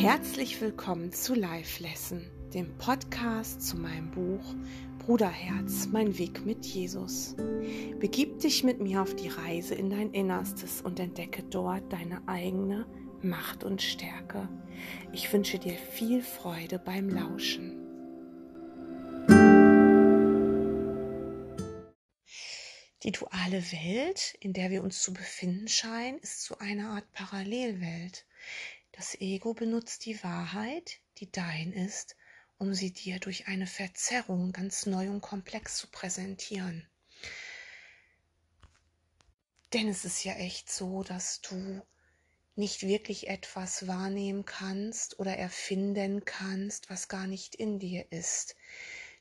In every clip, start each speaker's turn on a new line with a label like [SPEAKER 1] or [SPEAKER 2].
[SPEAKER 1] Herzlich willkommen zu Live Lesson, dem Podcast zu meinem Buch Bruderherz, mein Weg mit Jesus. Begib dich mit mir auf die Reise in dein Innerstes und entdecke dort deine eigene Macht und Stärke. Ich wünsche dir viel Freude beim Lauschen. Die duale Welt, in der wir uns zu befinden scheinen, ist so eine Art Parallelwelt. Das Ego benutzt die Wahrheit, die dein ist, um sie dir durch eine Verzerrung ganz neu und komplex zu präsentieren. Denn es ist ja echt so, dass du nicht wirklich etwas wahrnehmen kannst oder erfinden kannst, was gar nicht in dir ist.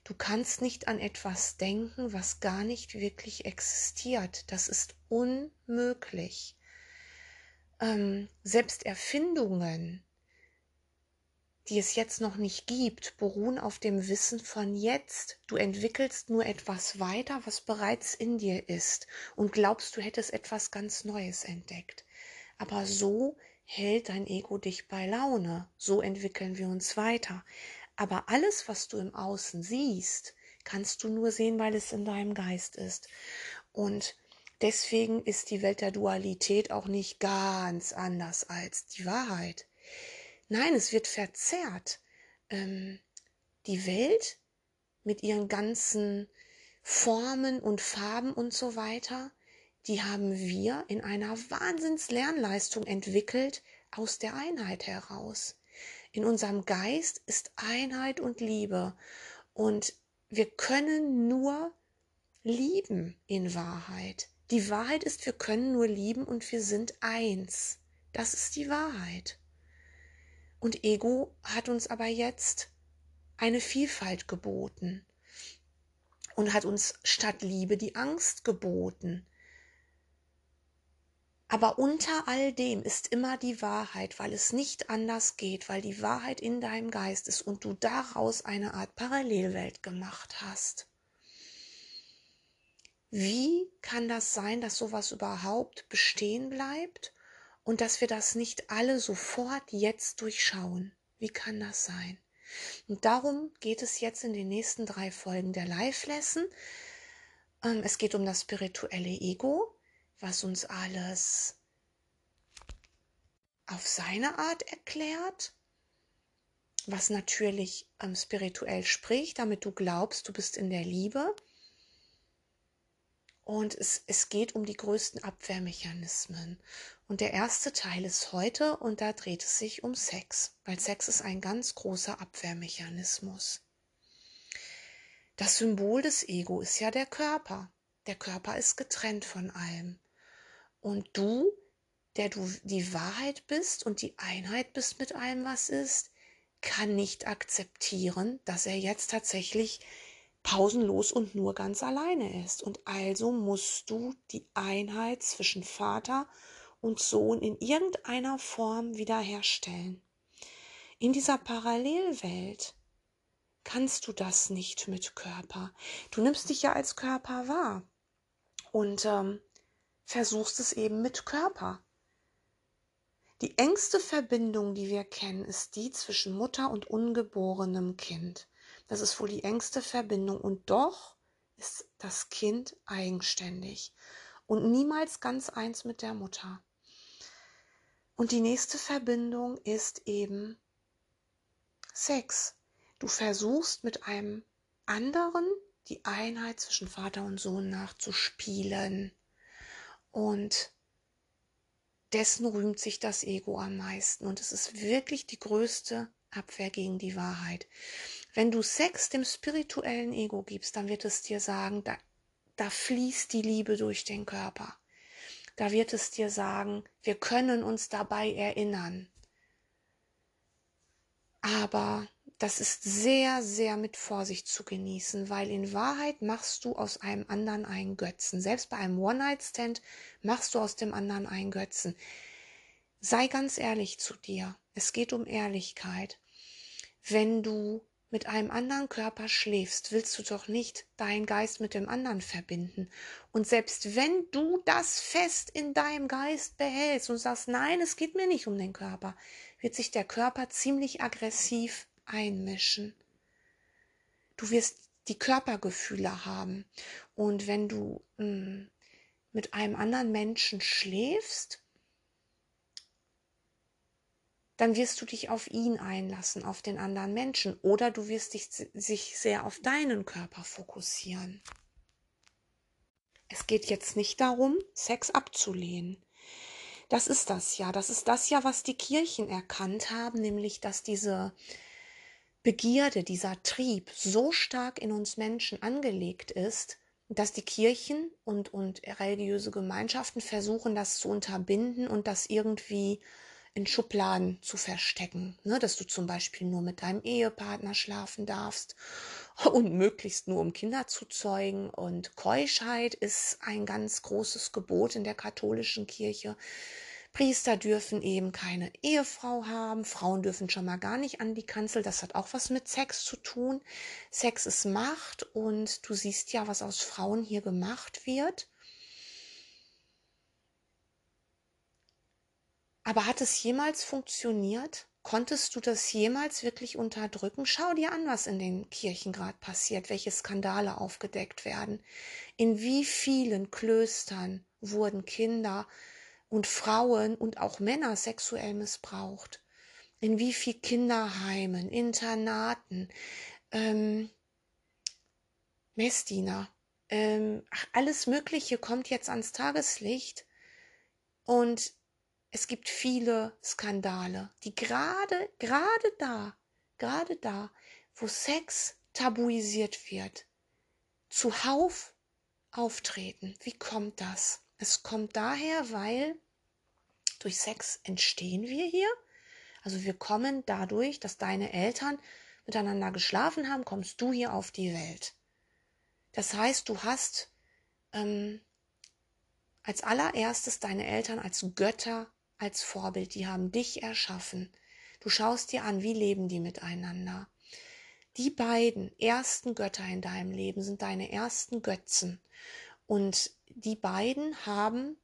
[SPEAKER 1] Du kannst nicht an etwas denken, was gar nicht wirklich existiert. Das ist unmöglich. Ähm, selbst Erfindungen, die es jetzt noch nicht gibt, beruhen auf dem Wissen von jetzt. Du entwickelst nur etwas weiter, was bereits in dir ist und glaubst, du hättest etwas ganz Neues entdeckt. Aber so hält dein Ego dich bei Laune. So entwickeln wir uns weiter. Aber alles, was du im Außen siehst, kannst du nur sehen, weil es in deinem Geist ist. Und deswegen ist die Welt der Dualität auch nicht ganz anders als die Wahrheit. Nein, es wird verzerrt. Ähm, die Welt mit ihren ganzen Formen und Farben und so weiter, die haben wir in einer Wahnsinnslernleistung entwickelt aus der Einheit heraus. In unserem Geist ist Einheit und Liebe. Und wir können nur lieben in Wahrheit. Die Wahrheit ist, wir können nur lieben und wir sind eins. Das ist die Wahrheit. Und Ego hat uns aber jetzt eine Vielfalt geboten und hat uns statt Liebe die Angst geboten. Aber unter all dem ist immer die Wahrheit, weil es nicht anders geht, weil die Wahrheit in deinem Geist ist und du daraus eine Art Parallelwelt gemacht hast. Wie kann das sein, dass sowas überhaupt bestehen bleibt und dass wir das nicht alle sofort jetzt durchschauen? Wie kann das sein? Und darum geht es jetzt in den nächsten drei Folgen der Live-Lesson. Ähm, es geht um das spirituelle Ego, was uns alles auf seine Art erklärt, was natürlich ähm, spirituell spricht, damit du glaubst, du bist in der Liebe. Und es, es geht um die größten Abwehrmechanismen. Und der erste Teil ist heute und da dreht es sich um Sex, weil Sex ist ein ganz großer Abwehrmechanismus. Das Symbol des Ego ist ja der Körper. Der Körper ist getrennt von allem. Und du, der du die Wahrheit bist und die Einheit bist mit allem, was ist, kann nicht akzeptieren, dass er jetzt tatsächlich pausenlos und nur ganz alleine ist. Und also musst du die Einheit zwischen Vater und Sohn in irgendeiner Form wiederherstellen. In dieser Parallelwelt kannst du das nicht mit Körper. Du nimmst dich ja als Körper wahr. Und ähm, versuchst es eben mit Körper. Die engste Verbindung, die wir kennen, ist die zwischen Mutter und ungeborenem Kind. Das ist wohl die engste Verbindung und doch ist das Kind eigenständig und niemals ganz eins mit der Mutter. Und die nächste Verbindung ist eben Sex. Du versuchst mit einem anderen die Einheit zwischen Vater und Sohn nachzuspielen. Und dessen rühmt sich das Ego am meisten. Und es ist wirklich die größte Abwehr gegen die Wahrheit. Wenn du Sex dem spirituellen Ego gibst, dann wird es dir sagen, da, da fließt die Liebe durch den Körper. Da wird es dir sagen, wir können uns dabei erinnern. Aber das ist sehr, sehr mit Vorsicht zu genießen, weil in Wahrheit machst du aus einem anderen einen Götzen. Selbst bei einem One-Night-Stand machst du aus dem anderen einen Götzen. Sei ganz ehrlich zu dir. Es geht um Ehrlichkeit. Wenn du mit einem anderen Körper schläfst, willst du doch nicht deinen Geist mit dem anderen verbinden. Und selbst wenn du das fest in deinem Geist behältst und sagst, nein, es geht mir nicht um den Körper, wird sich der Körper ziemlich aggressiv einmischen. Du wirst die Körpergefühle haben. Und wenn du mh, hm, mit einem anderen Menschen schläfst, dann wirst du dich auf ihn einlassen, auf den anderen Menschen, oder du wirst dich sich sehr auf deinen Körper fokussieren. Es geht jetzt nicht darum, Sex abzulehnen. Das ist das ja. Das ist das ja, was die Kirchen erkannt haben, nämlich dass diese Begierde, dieser Trieb so stark in uns Menschen angelegt ist, dass die Kirchen und, und religiöse Gemeinschaften versuchen, das zu unterbinden und das irgendwie in Schubladen zu verstecken, ne, dass du zum Beispiel nur mit deinem Ehepartner schlafen darfst und möglichst nur um Kinder zu zeugen. Und Keuschheit ist ein ganz großes Gebot in der katholischen Kirche. Priester dürfen eben keine Ehefrau haben, Frauen dürfen schon mal gar nicht an die Kanzel, das hat auch was mit Sex zu tun. Sex ist Macht und du siehst ja, was aus Frauen hier gemacht wird. Aber hat es jemals funktioniert? Konntest du das jemals wirklich unterdrücken? Schau dir an, was in den Kirchen gerade passiert, welche Skandale aufgedeckt werden. In wie vielen Klöstern wurden Kinder und Frauen und auch Männer sexuell missbraucht? In wie viel Kinderheimen, Internaten, ähm, Messdiener, ähm, alles Mögliche kommt jetzt ans Tageslicht. Und es gibt viele Skandale, die gerade, gerade da, gerade da, wo Sex tabuisiert wird, zuhauf auftreten. Wie kommt das? Es kommt daher, weil durch Sex entstehen wir hier. Also wir kommen dadurch, dass deine Eltern miteinander geschlafen haben, kommst du hier auf die Welt. Das heißt, du hast ähm, als allererstes deine Eltern als Götter als Vorbild, die haben dich erschaffen. Du schaust dir an, wie leben die miteinander. Die beiden ersten Götter in deinem Leben sind deine ersten Götzen. Und die beiden haben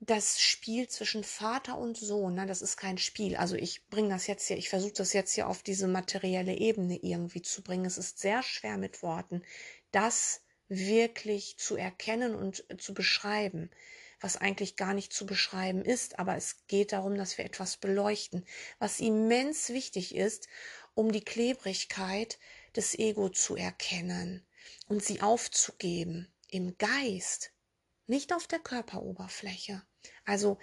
[SPEAKER 1] das Spiel zwischen Vater und Sohn, ne, das ist kein Spiel. Also ich bringe das jetzt hier, ich versuche das jetzt hier auf diese materielle Ebene irgendwie zu bringen. Es ist sehr schwer mit Worten, das wirklich zu erkennen und zu beschreiben was eigentlich gar nicht zu beschreiben ist, aber es geht darum, dass wir etwas beleuchten, was immens wichtig ist, um die Klebrigkeit des Ego zu erkennen und sie aufzugeben im Geist, nicht auf der Körperoberfläche. Also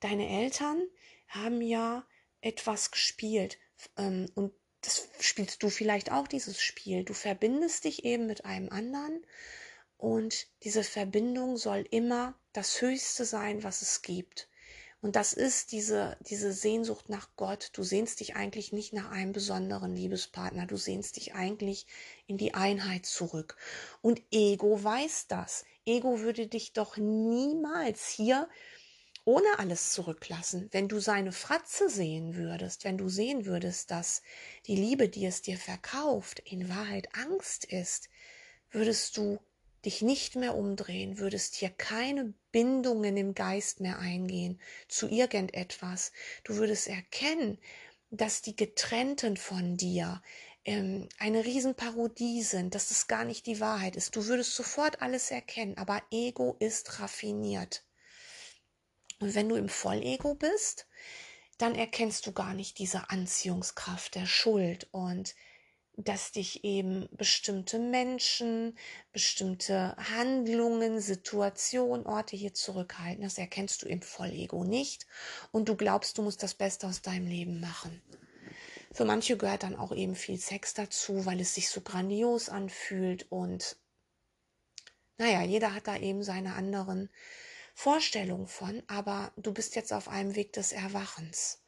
[SPEAKER 1] deine Eltern haben ja etwas gespielt ähm, und das spielst du vielleicht auch dieses Spiel. Du verbindest dich eben mit einem anderen und diese Verbindung soll immer das Höchste sein, was es gibt. Und das ist diese, diese Sehnsucht nach Gott. Du sehnst dich eigentlich nicht nach einem besonderen Liebespartner. Du sehnst dich eigentlich in die Einheit zurück. Und Ego weiß das. Ego würde dich doch niemals hier ohne alles zurücklassen. Wenn du seine Fratze sehen würdest, wenn du sehen würdest, dass die Liebe, die es dir verkauft, in Wahrheit Angst ist, würdest du dich nicht mehr umdrehen, würdest hier keine Bindungen im Geist mehr eingehen zu irgendetwas. Du würdest erkennen, dass die Getrennten von dir ähm, eine Riesenparodie sind, dass es gar nicht die Wahrheit ist. Du würdest sofort alles erkennen, aber Ego ist raffiniert. Und wenn du im Vollego bist, dann erkennst du gar nicht diese Anziehungskraft der Schuld und dass dich eben bestimmte Menschen, bestimmte Handlungen, Situationen, Orte hier zurückhalten. Das erkennst du im Vollego nicht und du glaubst, du musst das Beste aus deinem Leben machen. Für manche gehört dann auch eben viel Sex dazu, weil es sich so grandios anfühlt und naja, jeder hat da eben seine anderen Vorstellungen von, aber du bist jetzt auf einem Weg des Erwachens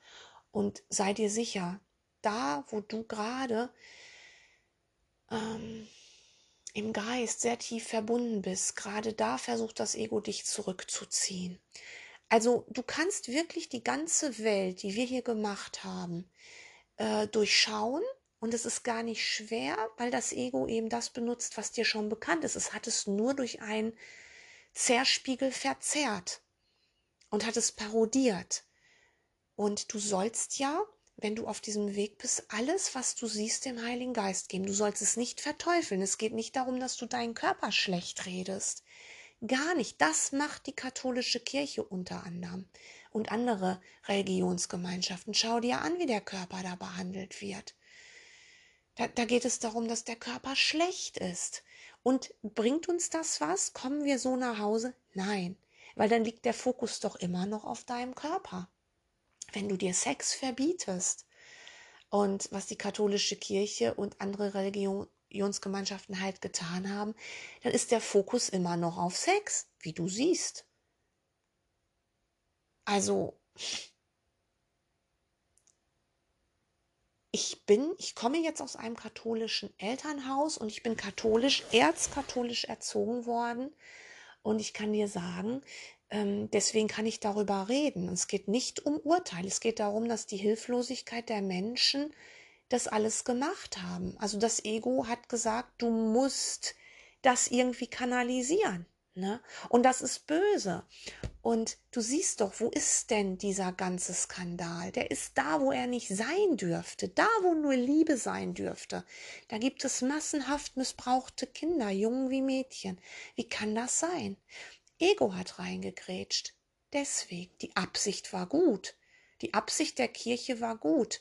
[SPEAKER 1] und sei dir sicher, da, wo du gerade ähm, im Geist sehr tief verbunden bist, gerade da versucht das Ego dich zurückzuziehen. Also du kannst wirklich die ganze Welt, die wir hier gemacht haben, äh, durchschauen und es ist gar nicht schwer, weil das Ego eben das benutzt, was dir schon bekannt ist. Es hat es nur durch einen Zerspiegel verzerrt und hat es parodiert. Und du sollst ja, wenn du auf diesem Weg bist, alles, was du siehst, dem Heiligen Geist geben. Du sollst es nicht verteufeln. Es geht nicht darum, dass du deinen Körper schlecht redest. Gar nicht. Das macht die katholische Kirche unter anderem und andere Religionsgemeinschaften. Schau dir an, wie der Körper da behandelt wird. Da, da geht es darum, dass der Körper schlecht ist. Und bringt uns das was? Kommen wir so nach Hause? Nein, weil dann liegt der Fokus doch immer noch auf deinem Körper. Wenn du dir Sex verbietest und was die katholische Kirche und andere Religionsgemeinschaften halt getan haben, dann ist der Fokus immer noch auf Sex, wie du siehst. Also, ich bin, ich komme jetzt aus einem katholischen Elternhaus und ich bin katholisch, erzkatholisch erzogen worden. Und ich kann dir sagen, deswegen kann ich darüber reden. Es geht nicht um Urteil. Es geht darum, dass die Hilflosigkeit der Menschen das alles gemacht haben. Also das Ego hat gesagt, du musst das irgendwie kanalisieren. Ne? Und das ist böse. Und du siehst doch, wo ist denn dieser ganze Skandal? Der ist da, wo er nicht sein dürfte, da, wo nur Liebe sein dürfte. Da gibt es massenhaft missbrauchte Kinder, Jungen wie Mädchen. Wie kann das sein? Ego hat reingegrätscht. Deswegen, die Absicht war gut. Die Absicht der Kirche war gut.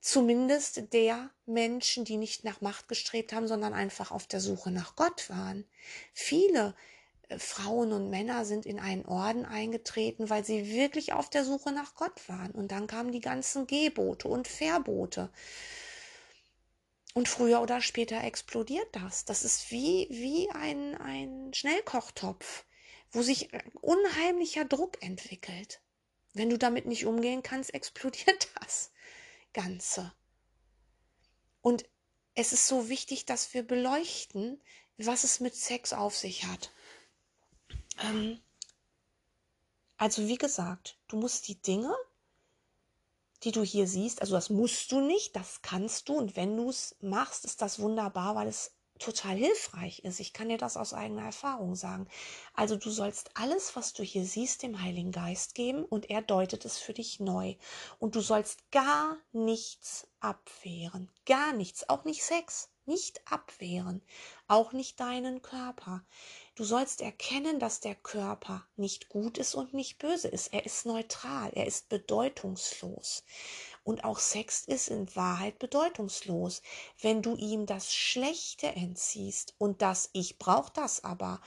[SPEAKER 1] Zumindest der Menschen, die nicht nach Macht gestrebt haben, sondern einfach auf der Suche nach Gott waren. Viele äh, Frauen und Männer sind in einen Orden eingetreten, weil sie wirklich auf der Suche nach Gott waren. Und dann kamen die ganzen Gebote und Verbote. Und früher oder später explodiert das. Das ist wie, wie ein, ein Schnellkochtopf, wo sich unheimlicher Druck entwickelt. Wenn du damit nicht umgehen kannst, explodiert das. Ganze. Und es ist so wichtig, dass wir beleuchten, was es mit Sex auf sich hat. Ähm, also wie gesagt, du musst die Dinge, die du hier siehst, also das musst du nicht, das kannst du und wenn du es machst, ist das wunderbar, weil es total hilfreich ist. Ich kann dir das aus eigener Erfahrung sagen. Also du sollst alles, was du hier siehst, dem Heiligen Geist geben und er deutet es für dich neu. Und du sollst gar nichts abwehren. Gar nichts. Auch nicht Sex. Nicht abwehren. Auch nicht deinen Körper. Du sollst erkennen, dass der Körper nicht gut ist und nicht böse ist. Er ist neutral. Er ist bedeutungslos. Und auch Sex ist in Wahrheit bedeutungslos. Wenn du ihm das Schlechte entziehst und das Ich brauch das aber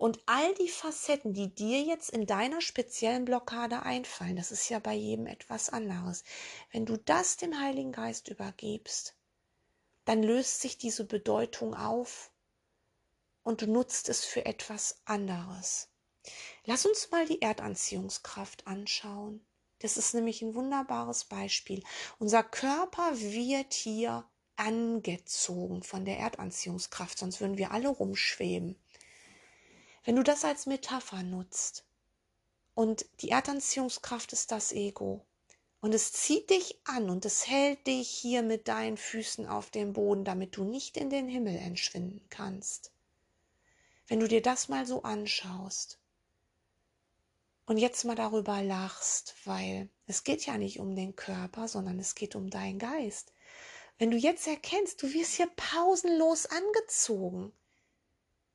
[SPEAKER 1] und all die Facetten, die dir jetzt in deiner speziellen Blockade einfallen, das ist ja bei jedem etwas anderes. Wenn du das dem Heiligen Geist übergibst, dann löst sich diese Bedeutung auf und du nutzt es für etwas anderes. Lass uns mal die Erdanziehungskraft anschauen. Das ist nämlich ein wunderbares Beispiel. Unser Körper wird hier angezogen von der Erdanziehungskraft, sonst würden wir alle rumschweben. Wenn du das als Metapher nutzt und die Erdanziehungskraft ist das Ego und es zieht dich an und es hält dich hier mit deinen Füßen auf dem Boden, damit du nicht in den Himmel entschwinden kannst. Wenn du dir das mal so anschaust, und jetzt mal darüber lachst, weil es geht ja nicht um den Körper, sondern es geht um deinen Geist. Wenn du jetzt erkennst, du wirst hier pausenlos angezogen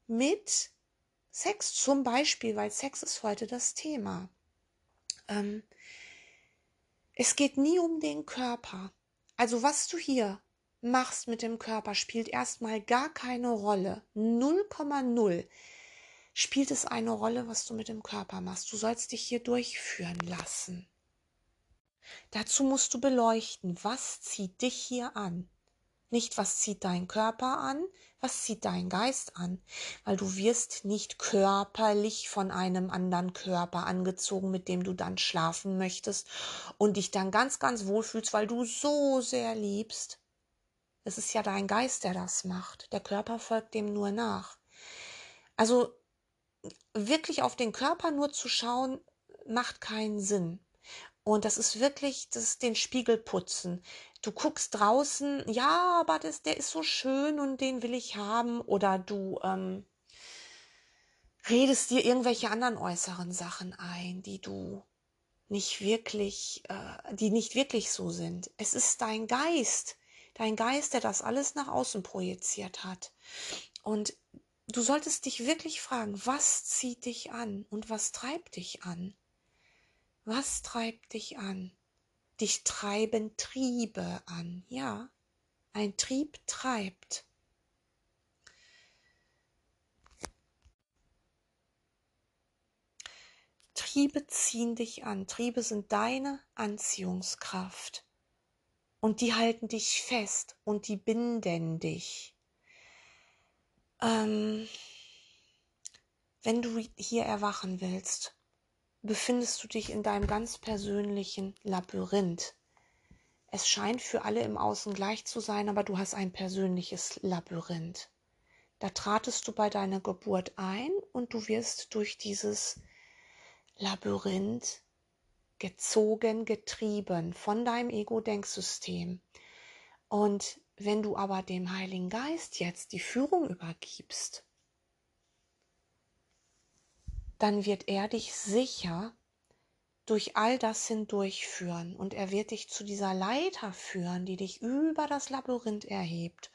[SPEAKER 1] mit Sex zum Beispiel, weil Sex ist heute das Thema. Ähm, es geht nie um den Körper. Also was du hier machst mit dem Körper spielt erstmal gar keine Rolle. 0,0 spielt es eine Rolle, was du mit dem Körper machst. Du sollst dich hier durchführen lassen. Dazu musst du beleuchten, was zieht dich hier an. Nicht, was zieht dein Körper an, was zieht dein Geist an, weil du wirst nicht körperlich von einem anderen Körper angezogen, mit dem du dann schlafen möchtest und dich dann ganz, ganz wohlfühlst, weil du so sehr liebst. Es ist ja dein Geist, der das macht. Der Körper folgt dem nur nach. Also wirklich auf den Körper nur zu schauen, macht keinen Sinn. Und das ist wirklich das den Spiegel putzen. Du guckst draußen, ja, aber das, der ist so schön und den will ich haben. Oder du ähm, redest dir irgendwelche anderen äußeren Sachen ein, die du nicht wirklich, äh, die nicht wirklich so sind. Es ist dein Geist, dein Geist, der das alles nach außen projiziert hat. Und du solltest dich wirklich fragen, was zieht dich an und was treibt dich an? Was treibt dich an? Dich treiben Triebe an, ja. Ein Trieb treibt. Triebe ziehen dich an. Triebe sind deine Anziehungskraft. Und die halten dich fest und die binden dich. Ähm, wenn du hier erwachen willst, befindest du dich in deinem ganz persönlichen Labyrinth. Es scheint für alle im Außen gleich zu sein, aber du hast ein persönliches Labyrinth. Da tratest du bei deiner Geburt ein und du wirst durch dieses Labyrinth gezogen, getrieben von deinem Ego-Denksystem. Und wenn du aber dem Heiligen Geist jetzt die Führung übergibst, dann wird er dich sicher durch all das hindurchführen und er wird dich zu dieser Leiter führen, die dich über das Labyrinth erhebt.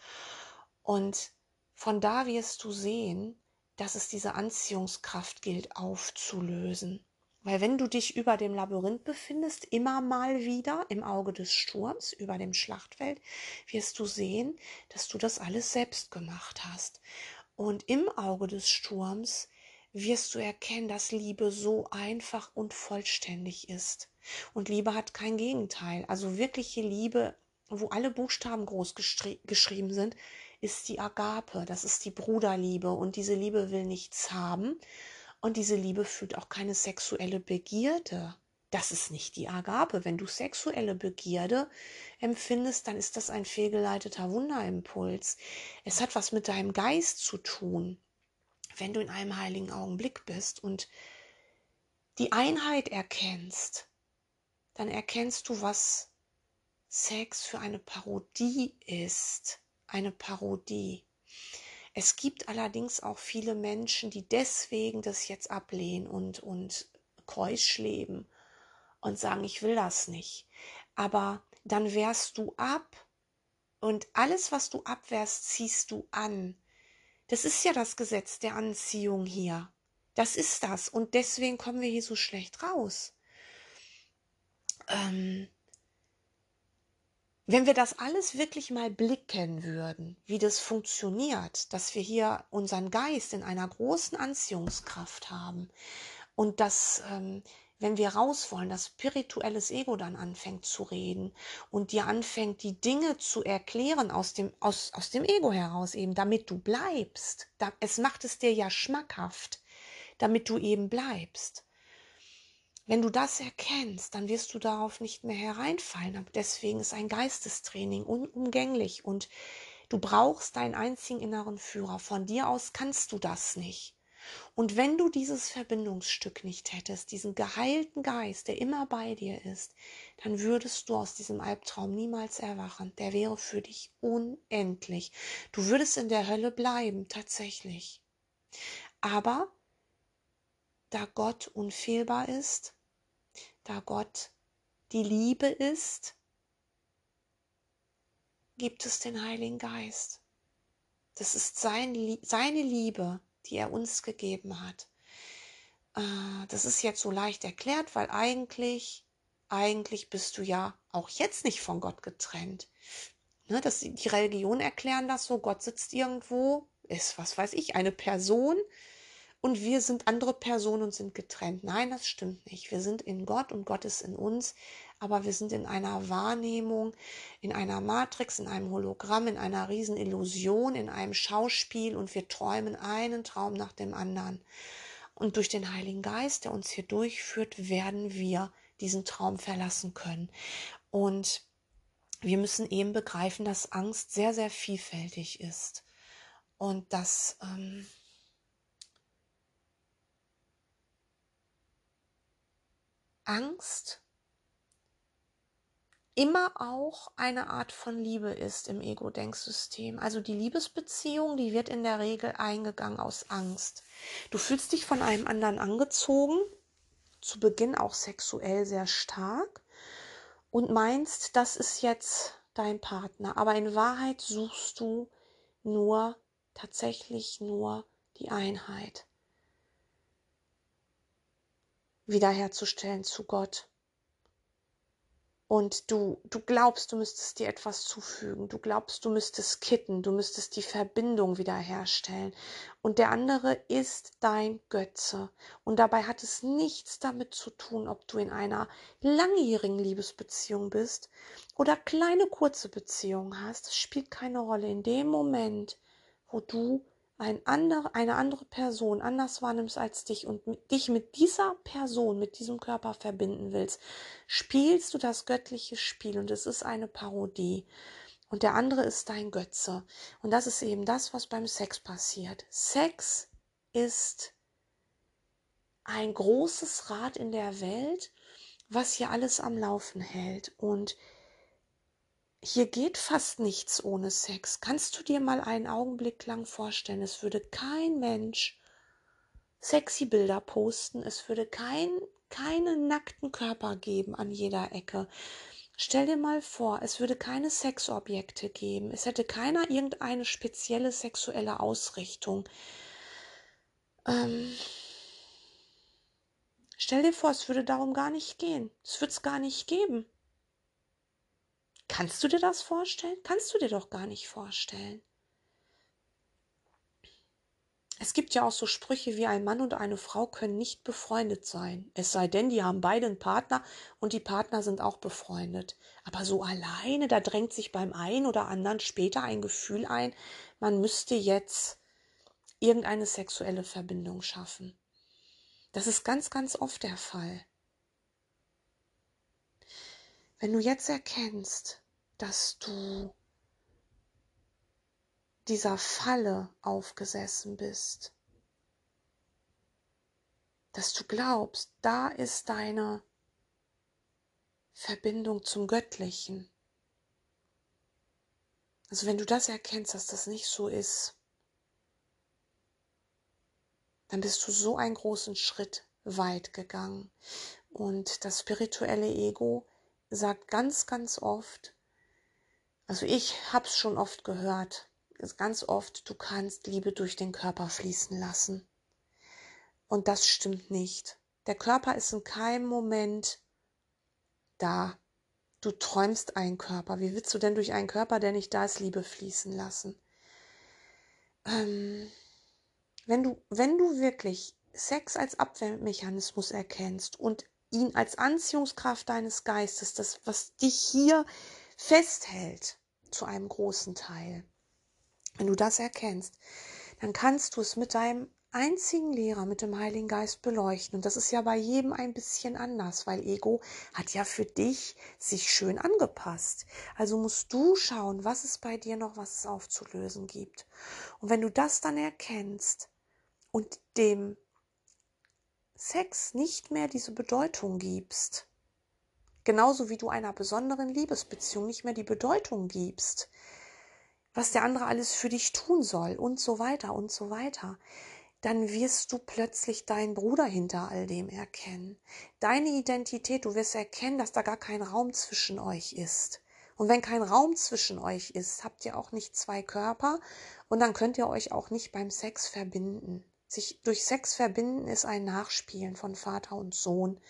[SPEAKER 1] Und von da wirst du sehen, dass es diese Anziehungskraft gilt aufzulösen. Weil wenn du dich über dem Labyrinth befindest, immer mal wieder im Auge des Sturms, über dem Schlachtfeld, wirst du sehen, dass du das alles selbst gemacht hast. Und im Auge des Sturms wirst du erkennen, dass Liebe so einfach und vollständig ist. Und Liebe hat kein Gegenteil. Also wirkliche Liebe, wo alle Buchstaben groß geschrieben sind, ist die Agape. Das ist die Bruderliebe. Und diese Liebe will nichts haben. Und diese Liebe fühlt auch keine sexuelle Begierde. Das ist nicht die Agape. Wenn du sexuelle Begierde empfindest, dann ist das ein fehlgeleiteter Wunderimpuls. Es hat was mit deinem Geist zu tun wenn du in einem heiligen Augenblick bist und die Einheit erkennst, dann erkennst du, was Sex für eine Parodie ist. Eine Parodie. Es gibt allerdings auch viele Menschen, die deswegen das jetzt ablehnen und, und keusch leben und sagen, ich will das nicht. Aber dann wehrst du ab und alles, was du abwehrst, ziehst du an. Das ist ja das Gesetz der Anziehung hier. Das ist das. Und deswegen kommen wir hier so schlecht raus. Ähm, wenn wir das alles wirklich mal blicken würden, wie das funktioniert, dass wir hier unseren Geist in einer großen Anziehungskraft haben und dass ähm, wenn wir raus wollen, das spirituelles Ego dann anfängt zu reden und dir anfängt, die Dinge zu erklären aus dem, aus, aus dem Ego heraus eben, damit du bleibst. Es macht es dir ja schmackhaft, damit du eben bleibst. Wenn du das erkennst, dann wirst du darauf nicht mehr hereinfallen. Deswegen ist ein Geistestraining unumgänglich und du brauchst deinen einzigen inneren Führer. Von dir aus kannst du das nicht. Und wenn du dieses Verbindungsstück nicht hättest, diesen geheilten Geist, der immer bei dir ist, dann würdest du aus diesem Albtraum niemals erwachen. Der wäre für dich unendlich. Du würdest in der Hölle bleiben, tatsächlich. Aber da Gott unfehlbar ist, da Gott die Liebe ist, gibt es den Heiligen Geist. Das ist sein, seine Liebe, die er uns gegeben hat. Äh, das ist jetzt so leicht erklärt, weil eigentlich, eigentlich bist du ja auch jetzt nicht von Gott getrennt. Ne, das, die Religionen erklären das so, Gott sitzt irgendwo, ist, was weiß ich, eine Person und wir sind andere Personen und sind getrennt. Nein, das stimmt nicht. Wir sind in Gott und Gott ist in uns, aber wir sind in einer Wahrnehmung, in einer Matrix, in einem Hologramm, in einer Riesenillusion, in einem Schauspiel und wir träumen einen Traum nach dem anderen. Und durch den Heiligen Geist, der uns hier durchführt, werden wir diesen Traum verlassen können. Und wir müssen eben begreifen, dass Angst sehr, sehr vielfältig ist. Und dass ähm, Angst immer auch eine Art von Liebe ist im Ego-Denksystem. Also die Liebesbeziehung, die wird in der Regel eingegangen aus Angst. Du fühlst dich von einem anderen angezogen zu Beginn auch sexuell sehr stark und meinst, das ist jetzt dein Partner. Aber in Wahrheit suchst du nur, tatsächlich nur die Einheit wiederherzustellen zu Gott und du, du glaubst, du müsstest dir etwas zufügen, du glaubst, du müsstest kitten, du müsstest die Verbindung wiederherstellen. Und der andere ist dein Götze. Und dabei hat es nichts damit zu tun, ob du in einer langjährigen Liebesbeziehung bist oder kleine kurze Beziehung hast. Es spielt keine Rolle. In dem Moment, wo du ein andere, eine andere Person anders wahrnimmst als dich und mit, dich mit dieser Person, mit diesem Körper verbinden willst, spielst du das göttliche Spiel und es ist eine Parodie. Und der andere ist dein Götze. Und das ist eben das, was beim Sex passiert. Sex ist ein großes Rad in der Welt, was hier alles am Laufen hält. Und hier geht fast nichts ohne Sex. Kannst du dir mal einen Augenblick lang vorstellen, es würde kein Mensch sexy Bilder posten, es würde kein, keinen nackten Körper geben an jeder Ecke. Stell dir mal vor, es würde keine Sexobjekte geben, es hätte keiner irgendeine spezielle sexuelle Ausrichtung. Ähm, stell dir vor, es würde darum gar nicht gehen. Es würde es gar nicht geben. Kannst du dir das vorstellen? Kannst du dir doch gar nicht vorstellen. Es gibt ja auch so Sprüche wie ein Mann und eine Frau können nicht befreundet sein. Es sei denn, die haben beide einen Partner und die Partner sind auch befreundet. Aber so alleine, da drängt sich beim einen oder anderen später ein Gefühl ein, man müsste jetzt irgendeine sexuelle Verbindung schaffen. Das ist ganz, ganz oft der Fall. Wenn du jetzt erkennst, dass du dieser Falle aufgesessen bist, dass du glaubst, da ist deine Verbindung zum Göttlichen. Also wenn du das erkennst, dass das nicht so ist, dann bist du so einen großen Schritt weit gegangen. Und das spirituelle Ego sagt ganz, ganz oft, also ich hab's schon oft gehört, ganz oft, du kannst Liebe durch den Körper fließen lassen. Und das stimmt nicht. Der Körper ist in keinem Moment da. Du träumst einen Körper. Wie willst du denn durch einen Körper, der nicht da ist, Liebe fließen lassen? Ähm, wenn du, wenn du wirklich Sex als Abwehrmechanismus erkennst und ihn als Anziehungskraft deines Geistes, das, was dich hier festhält, zu einem großen Teil. Wenn du das erkennst, dann kannst du es mit deinem einzigen Lehrer, mit dem Heiligen Geist beleuchten. Und das ist ja bei jedem ein bisschen anders, weil Ego hat ja für dich sich schön angepasst. Also musst du schauen, was es bei dir noch, was es aufzulösen gibt. Und wenn du das dann erkennst und dem Sex nicht mehr diese Bedeutung gibst, genauso wie du einer besonderen Liebesbeziehung nicht mehr die Bedeutung gibst, was der andere alles für dich tun soll und so weiter und so weiter, dann wirst du plötzlich deinen Bruder hinter all dem erkennen. Deine Identität, du wirst erkennen, dass da gar kein Raum zwischen euch ist. Und wenn kein Raum zwischen euch ist, habt ihr auch nicht zwei Körper und dann könnt ihr euch auch nicht beim Sex verbinden. Sich durch Sex verbinden ist ein Nachspielen von Vater und Sohn.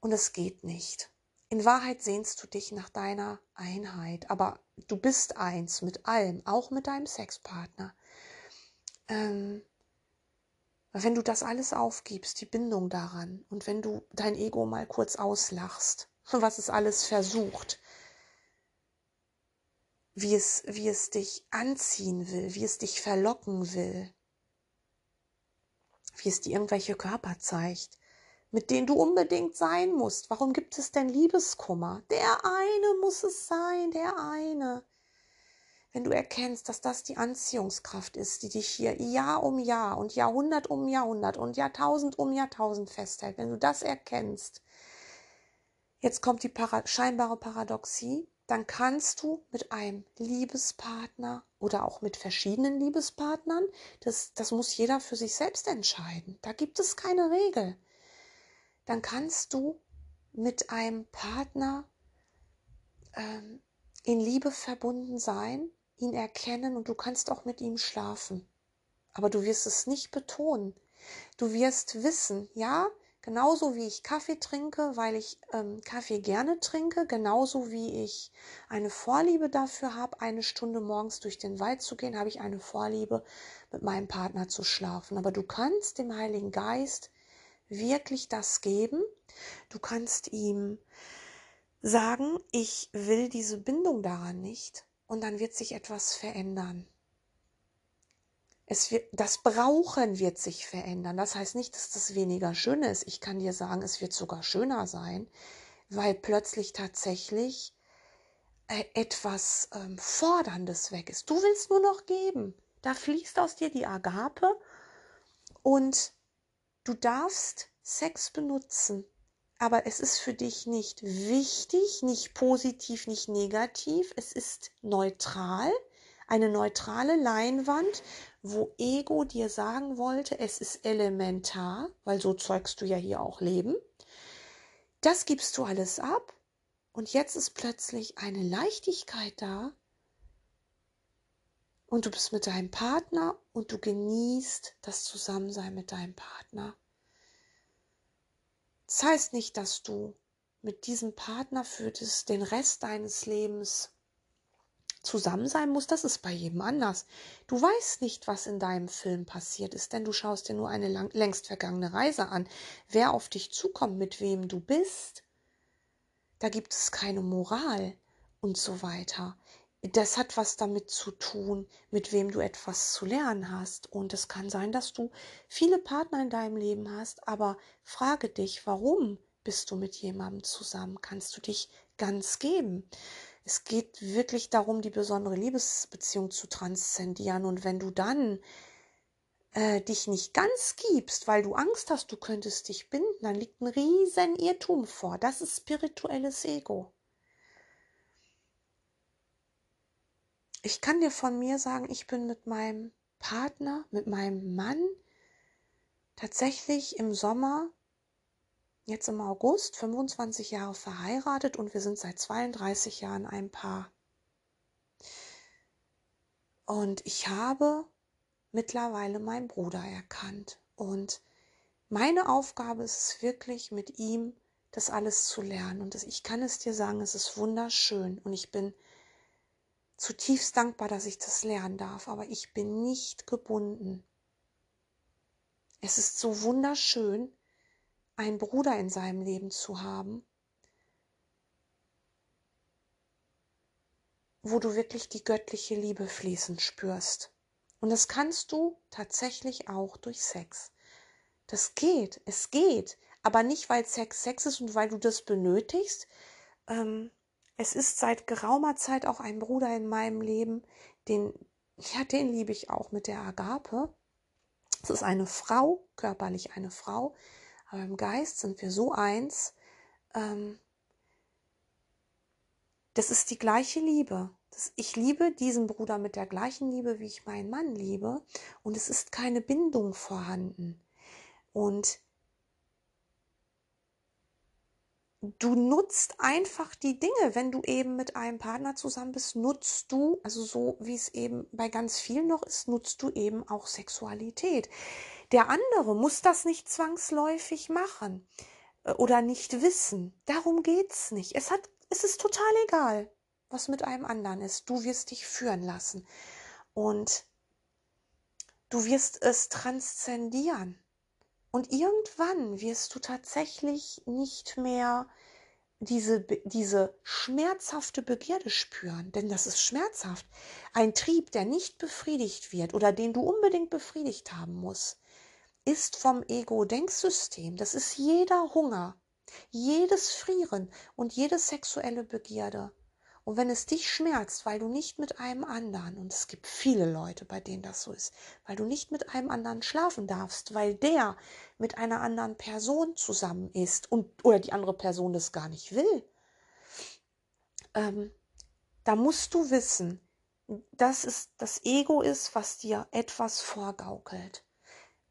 [SPEAKER 1] Und es geht nicht. In Wahrheit sehnst du dich nach deiner Einheit, aber du bist eins mit allem, auch mit deinem Sexpartner. Ähm, wenn du das alles aufgibst, die Bindung daran, und wenn du dein Ego mal kurz auslachst, was es alles versucht, wie es, wie es dich anziehen will, wie es dich verlocken will, wie es dir irgendwelche Körper zeigt, mit denen du unbedingt sein musst. Warum gibt es denn Liebeskummer? Der eine muss es sein, der eine. Wenn du erkennst, dass das die Anziehungskraft ist, die dich hier Jahr um Jahr und Jahrhundert um Jahrhundert und Jahrtausend um Jahrtausend festhält, wenn du das erkennst, jetzt kommt die para scheinbare Paradoxie, dann kannst du mit einem Liebespartner oder auch mit verschiedenen Liebespartnern, das, das muss jeder für sich selbst entscheiden. Da gibt es keine Regel. Dann kannst du mit einem Partner ähm, in Liebe verbunden sein, ihn erkennen und du kannst auch mit ihm schlafen. Aber du wirst es nicht betonen. Du wirst wissen, ja, genauso wie ich Kaffee trinke, weil ich ähm, Kaffee gerne trinke, genauso wie ich eine Vorliebe dafür habe, eine Stunde morgens durch den Wald zu gehen, habe ich eine Vorliebe, mit meinem Partner zu schlafen. Aber du kannst dem Heiligen Geist wirklich das geben. Du kannst ihm sagen, ich will diese Bindung daran nicht und dann wird sich etwas verändern. Es wird, das Brauchen wird sich verändern. Das heißt nicht, dass das weniger schön ist. Ich kann dir sagen, es wird sogar schöner sein, weil plötzlich tatsächlich äh, etwas ähm, Forderndes weg ist. Du willst nur noch geben. Da fließt aus dir die Agape und du darfst Sex benutzen. Aber es ist für dich nicht wichtig, nicht positiv, nicht negativ. Es ist neutral, eine neutrale Leinwand, wo Ego dir sagen wollte, es ist elementar, weil so zeugst du ja hier auch Leben. Das gibst du alles ab und jetzt ist plötzlich eine Leichtigkeit da und du bist mit deinem Partner und du genießt das Zusammensein mit deinem Partner. Das heißt nicht, dass du mit diesem Partner für das, den Rest deines Lebens zusammen sein muss, das ist bei jedem anders. Du weißt nicht, was in deinem Film passiert ist, denn du schaust dir nur eine lang, längst vergangene Reise an. Wer auf dich zukommt, mit wem du bist, da gibt es keine Moral und so weiter. Das hat was damit zu tun, mit wem du etwas zu lernen hast. Und es kann sein, dass du viele Partner in deinem Leben hast, aber frage dich, warum bist du mit jemandem zusammen? Kannst du dich ganz geben? Es geht wirklich darum, die besondere Liebesbeziehung zu transzendieren. Und wenn du dann äh, dich nicht ganz gibst, weil du Angst hast, du könntest dich binden, dann liegt ein riesen Irrtum vor. Das ist spirituelles Ego. Ich kann dir von mir sagen, ich bin mit meinem Partner, mit meinem Mann tatsächlich im Sommer jetzt im August 25 Jahre verheiratet und wir sind seit 32 Jahren ein Paar. Und ich habe mittlerweile meinen Bruder erkannt. Und meine Aufgabe ist es wirklich, mit ihm das alles zu lernen. Und ich kann es dir sagen, es ist wunderschön. Und ich bin zutiefst dankbar, dass ich das lernen darf. Aber ich bin nicht gebunden. Es ist so wunderschön, einen Bruder in seinem Leben zu haben, wo du wirklich die göttliche Liebe fließen spürst. Und das kannst du tatsächlich auch durch Sex. Das geht, es geht, aber nicht, weil Sex Sex ist und weil du das benötigst. Ähm, es ist seit geraumer Zeit auch ein Bruder in meinem Leben, den, ja, den liebe ich auch mit der Agape. Es ist eine Frau, körperlich eine Frau, aber im Geist sind wir so eins. Ähm, das ist die gleiche Liebe. Das, ich liebe diesen Bruder mit der gleichen Liebe, wie ich meinen Mann liebe. Und es ist keine Bindung vorhanden. Und du nutzt einfach die Dinge, wenn du eben mit einem Partner zusammen bist, nutzt du, also so wie es eben bei ganz vielen noch ist, nutzt du eben auch Sexualität. Der andere muss das nicht zwangsläufig machen äh, oder nicht wissen. Darum geht's nicht. Es hat, es ist total egal, was mit einem anderen ist. Du wirst dich führen lassen und du wirst es transzendieren. Und irgendwann wirst du tatsächlich nicht mehr diese, diese schmerzhafte Begierde spüren, denn das ist schmerzhaft. Ein Trieb, der nicht befriedigt wird oder den du unbedingt befriedigt haben musst, ist vom Ego-Denksystem. Das ist jeder Hunger, jedes Frieren und jede sexuelle Begierde. Und wenn es dich schmerzt, weil du nicht mit einem anderen, und es gibt viele Leute, bei denen das so ist, weil du nicht mit einem anderen schlafen darfst, weil der mit einer anderen Person zusammen ist und oder die andere Person das gar nicht will, ähm, da musst du wissen, dass es das Ego ist, was dir etwas vorgaukelt.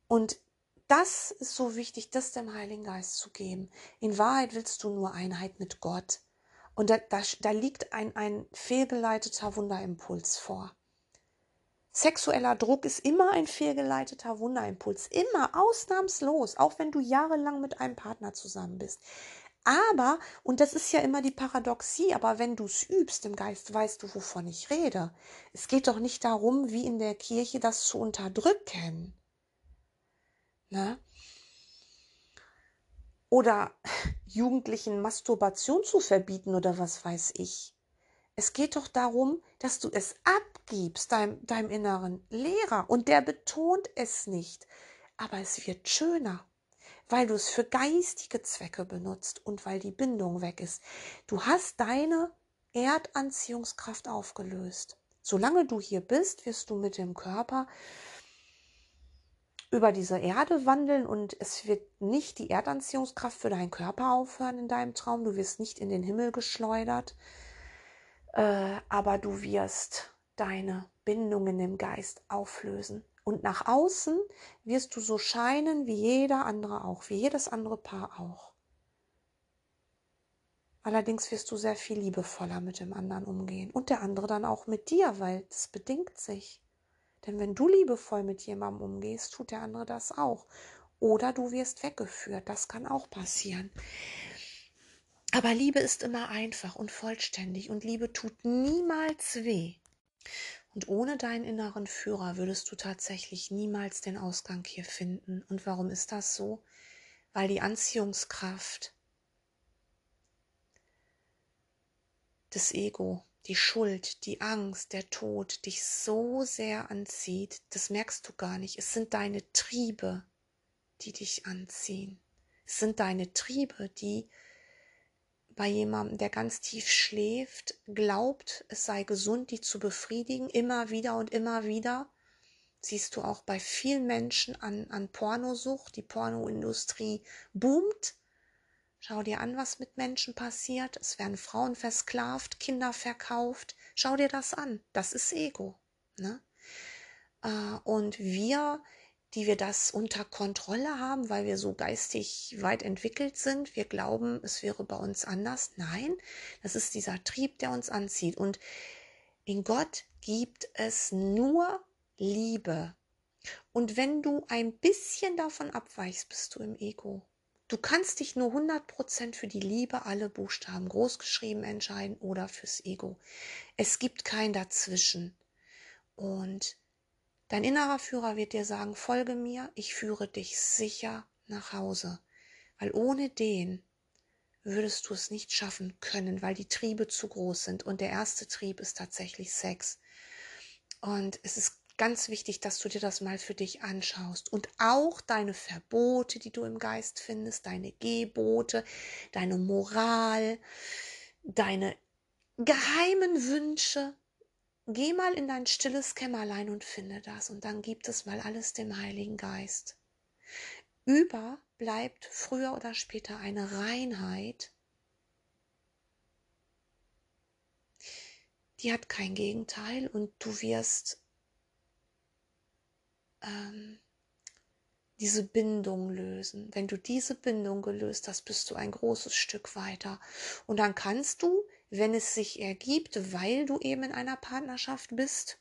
[SPEAKER 1] Und das ist so wichtig, das dem Heiligen Geist zu geben. In Wahrheit willst du nur Einheit mit Gott. Und da, da, da liegt ein, ein fehlgeleiteter Wunderimpuls vor. Sexueller Druck ist immer ein fehlgeleiteter Wunderimpuls. Immer, ausnahmslos, auch wenn du jahrelang mit einem Partner zusammen bist. Aber, und das ist ja immer die Paradoxie, aber wenn du es übst im Geist, weißt du, wovon ich rede. Es geht doch nicht darum, wie in der Kirche das zu unterdrücken. Ne? Oder Jugendlichen Masturbation zu verbieten oder was weiß ich. Es geht doch darum, dass du es abgibst deinem, deinem inneren Lehrer und der betont es nicht. Aber es wird schöner weil du es für geistige Zwecke benutzt und weil die Bindung weg ist. Du hast deine Erdanziehungskraft aufgelöst. Solange du hier bist, wirst du mit dem Körper über diese Erde wandeln und es wird nicht die Erdanziehungskraft für deinen Körper aufhören in deinem Traum. Du wirst nicht in den Himmel geschleudert, äh, aber du wirst deine Bindungen im Geist auflösen. Und nach außen wirst du so scheinen wie jeder andere auch, wie jedes andere Paar auch. Allerdings wirst du sehr viel liebevoller mit dem anderen umgehen und der andere dann auch mit dir, weil das bedingt sich. Denn wenn du liebevoll mit jemandem umgehst, tut der andere das auch. Oder du wirst weggeführt, das kann auch passieren. Aber Liebe ist immer einfach und vollständig und Liebe tut niemals weh. Und ohne deinen inneren Führer würdest du tatsächlich niemals den Ausgang hier finden. Und warum ist das so? Weil die Anziehungskraft des Ego, die Schuld, die Angst, der Tod dich so sehr anzieht, das merkst du gar nicht. Es sind deine Triebe, die dich anziehen. Es sind deine Triebe, die bei jemandem, der ganz tief schläft, glaubt, es sei gesund, die zu befriedigen, immer wieder und immer wieder. Siehst du auch bei vielen Menschen an, an Pornosucht. Die Pornoindustrie boomt. Schau dir an, was mit Menschen passiert. Es werden Frauen versklavt, Kinder verkauft. Schau dir das an. Das ist Ego. Ne? Äh, und wir die wir das unter Kontrolle haben, weil wir so geistig weit entwickelt sind. Wir glauben, es wäre bei uns anders. Nein, das ist dieser Trieb, der uns anzieht. Und in Gott gibt es nur Liebe. Und wenn du ein bisschen davon abweichst, bist du im Ego. Du kannst dich nur 100% für die Liebe, alle Buchstaben großgeschrieben entscheiden oder fürs Ego. Es gibt kein Dazwischen. Und Dein innerer Führer wird dir sagen, folge mir, ich führe dich sicher nach Hause, weil ohne den würdest du es nicht schaffen können, weil die Triebe zu groß sind. Und der erste Trieb ist tatsächlich Sex. Und es ist ganz wichtig, dass du dir das mal für dich anschaust. Und auch deine Verbote, die du im Geist findest, deine Gebote, deine Moral, deine geheimen Wünsche, Geh mal in dein stilles Kämmerlein und finde das und dann gibt es mal alles dem Heiligen Geist. Über bleibt früher oder später eine Reinheit, die hat kein Gegenteil und du wirst ähm, diese Bindung lösen. Wenn du diese Bindung gelöst hast, bist du ein großes Stück weiter. Und dann kannst du wenn es sich ergibt, weil du eben in einer Partnerschaft bist,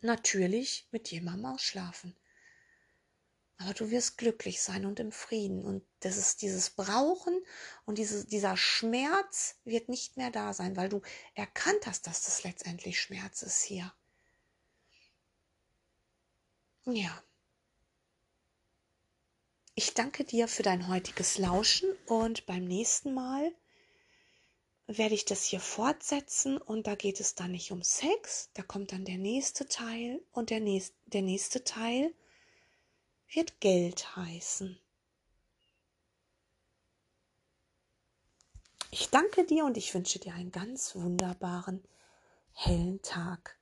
[SPEAKER 1] natürlich mit jemandem ausschlafen. Aber du wirst glücklich sein und im Frieden. Und das ist dieses Brauchen und diese, dieser Schmerz wird nicht mehr da sein, weil du erkannt hast, dass das letztendlich Schmerz ist hier. Ja. Ich danke dir für dein heutiges Lauschen und beim nächsten Mal werde ich das hier fortsetzen und da geht es dann nicht um Sex, da kommt dann der nächste Teil und der, nächst, der nächste Teil wird Geld heißen. Ich danke dir und ich wünsche dir einen ganz wunderbaren, hellen Tag.